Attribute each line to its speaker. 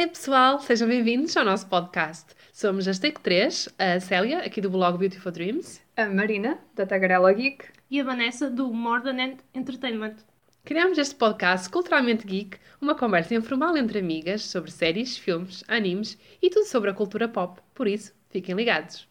Speaker 1: Ei pessoal, sejam bem-vindos ao nosso podcast. Somos as Take 3, a Célia, aqui do blog Beautiful Dreams,
Speaker 2: a Marina, da Tagarela Geek,
Speaker 3: e a Vanessa, do More Than Entertainment.
Speaker 1: Criamos este podcast culturalmente geek, uma conversa informal entre amigas sobre séries, filmes, animes e tudo sobre a cultura pop. Por isso, fiquem ligados.